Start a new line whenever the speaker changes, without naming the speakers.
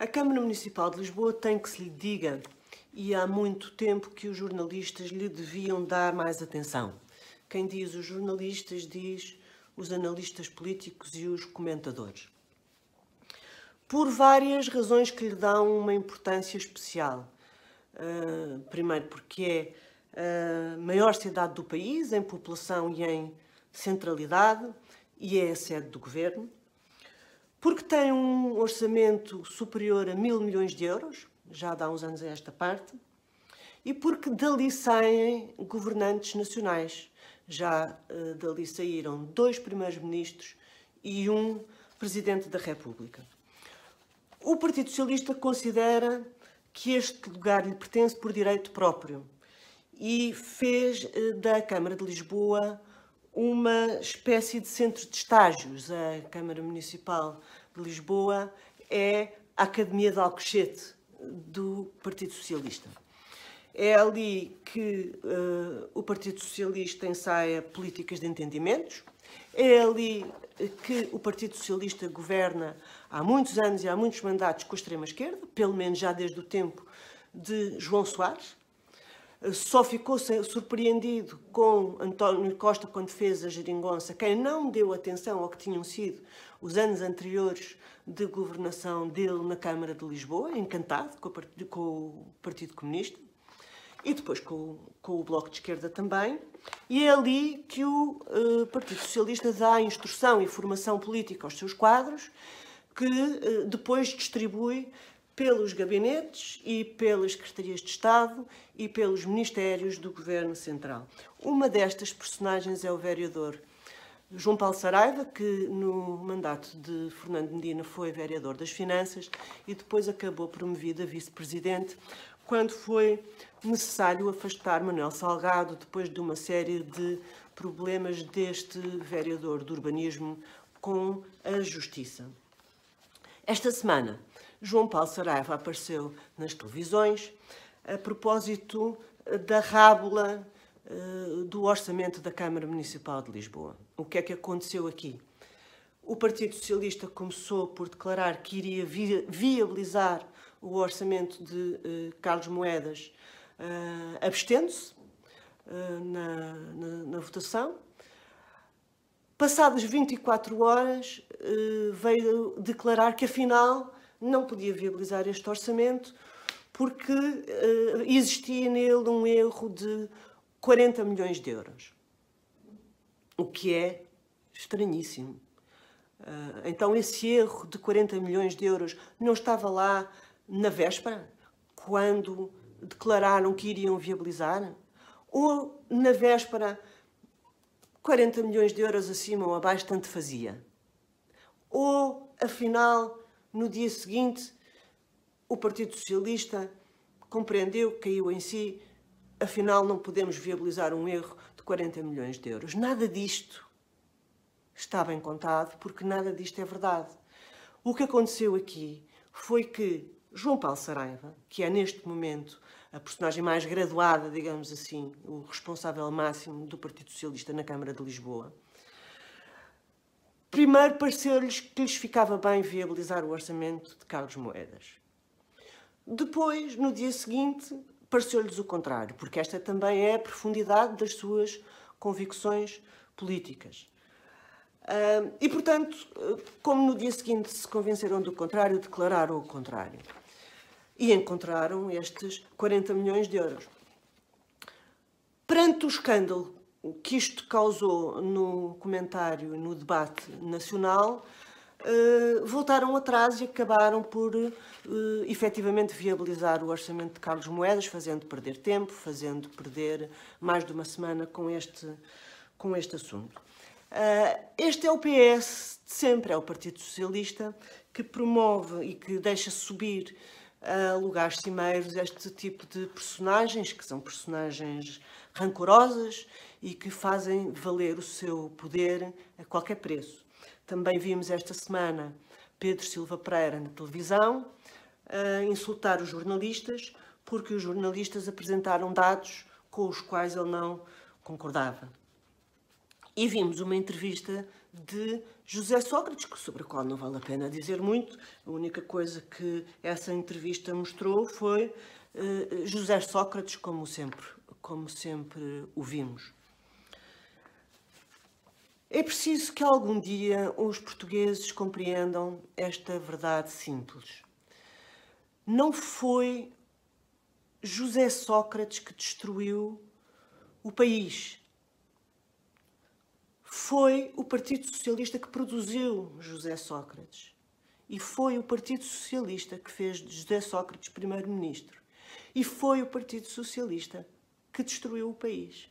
A Câmara Municipal de Lisboa tem que se lhe diga, e há muito tempo que os jornalistas lhe deviam dar mais atenção. Quem diz os jornalistas diz os analistas políticos e os comentadores. Por várias razões que lhe dão uma importância especial. Uh, primeiro, porque é a maior cidade do país em população e em centralidade e é a sede do governo. Porque tem um orçamento superior a mil milhões de euros, já dá uns anos a esta parte, e porque dali saem governantes nacionais. Já uh, dali saíram dois primeiros-ministros e um presidente da República. O Partido Socialista considera que este lugar lhe pertence por direito próprio e fez uh, da Câmara de Lisboa uma espécie de centro de estágios. A Câmara Municipal de Lisboa é a Academia de Alcochete do Partido Socialista. É ali que uh, o Partido Socialista ensaia políticas de entendimentos, é ali que o Partido Socialista governa há muitos anos e há muitos mandatos com a extrema-esquerda, pelo menos já desde o tempo de João Soares, só ficou surpreendido com António Costa quando fez a geringonça, quem não deu atenção ao que tinham sido os anos anteriores de governação dele na Câmara de Lisboa, encantado com, com o Partido Comunista, e depois com, com, o Bloco de Esquerda também, e é ali que o uh, Partido Socialista dá instrução e formação política aos seus quadros, que uh, depois distribui pelos gabinetes e pelas secretarias de Estado e pelos ministérios do Governo Central. Uma destas personagens é o vereador João Paulo Saraiva, que no mandato de Fernando Medina foi vereador das Finanças e depois acabou promovido a vice-presidente quando foi necessário afastar Manuel Salgado depois de uma série de problemas deste vereador do urbanismo com a justiça. Esta semana, João Paulo Saraiva apareceu nas televisões a propósito da rábula uh, do orçamento da Câmara Municipal de Lisboa. O que é que aconteceu aqui? O Partido Socialista começou por declarar que iria vi viabilizar o orçamento de uh, Carlos Moedas, abstendo-se na, na, na votação. Passadas 24 horas, veio declarar que afinal não podia viabilizar este orçamento porque uh, existia nele um erro de 40 milhões de euros. O que é estranhíssimo. Uh, então, esse erro de 40 milhões de euros não estava lá na véspera, quando declararam que iriam viabilizar? Ou na véspera, 40 milhões de euros acima ou abaixo, tanto fazia? Ou, afinal, no dia seguinte, o Partido Socialista compreendeu, caiu em si, afinal não podemos viabilizar um erro de 40 milhões de euros. Nada disto está bem contado, porque nada disto é verdade. O que aconteceu aqui foi que João Paulo Saraiva, que é neste momento a personagem mais graduada, digamos assim, o responsável máximo do Partido Socialista na Câmara de Lisboa, Primeiro, pareceu-lhes que lhes ficava bem viabilizar o orçamento de Carlos Moedas. Depois, no dia seguinte, pareceu-lhes o contrário, porque esta também é a profundidade das suas convicções políticas. e, portanto, como no dia seguinte se convenceram do contrário, declararam o contrário. E encontraram estes 40 milhões de euros. Perante o escândalo que isto causou no comentário, no debate nacional, uh, voltaram atrás e acabaram por uh, efetivamente viabilizar o orçamento de Carlos Moedas, fazendo perder tempo, fazendo perder mais de uma semana com este, com este assunto. Uh, este é o PS sempre, é o Partido Socialista, que promove e que deixa subir a lugares cimeiros este tipo de personagens, que são personagens rancorosas e que fazem valer o seu poder a qualquer preço. Também vimos esta semana Pedro Silva Pereira na televisão a insultar os jornalistas porque os jornalistas apresentaram dados com os quais ele não concordava. E vimos uma entrevista de José Sócrates, sobre o qual não vale a pena dizer muito. A única coisa que essa entrevista mostrou foi uh, José Sócrates como sempre, como sempre o vimos. É preciso que algum dia os portugueses compreendam esta verdade simples. Não foi José Sócrates que destruiu o país. Foi o Partido Socialista que produziu José Sócrates. E foi o Partido Socialista que fez José Sócrates primeiro-ministro. E foi o Partido Socialista que destruiu o país.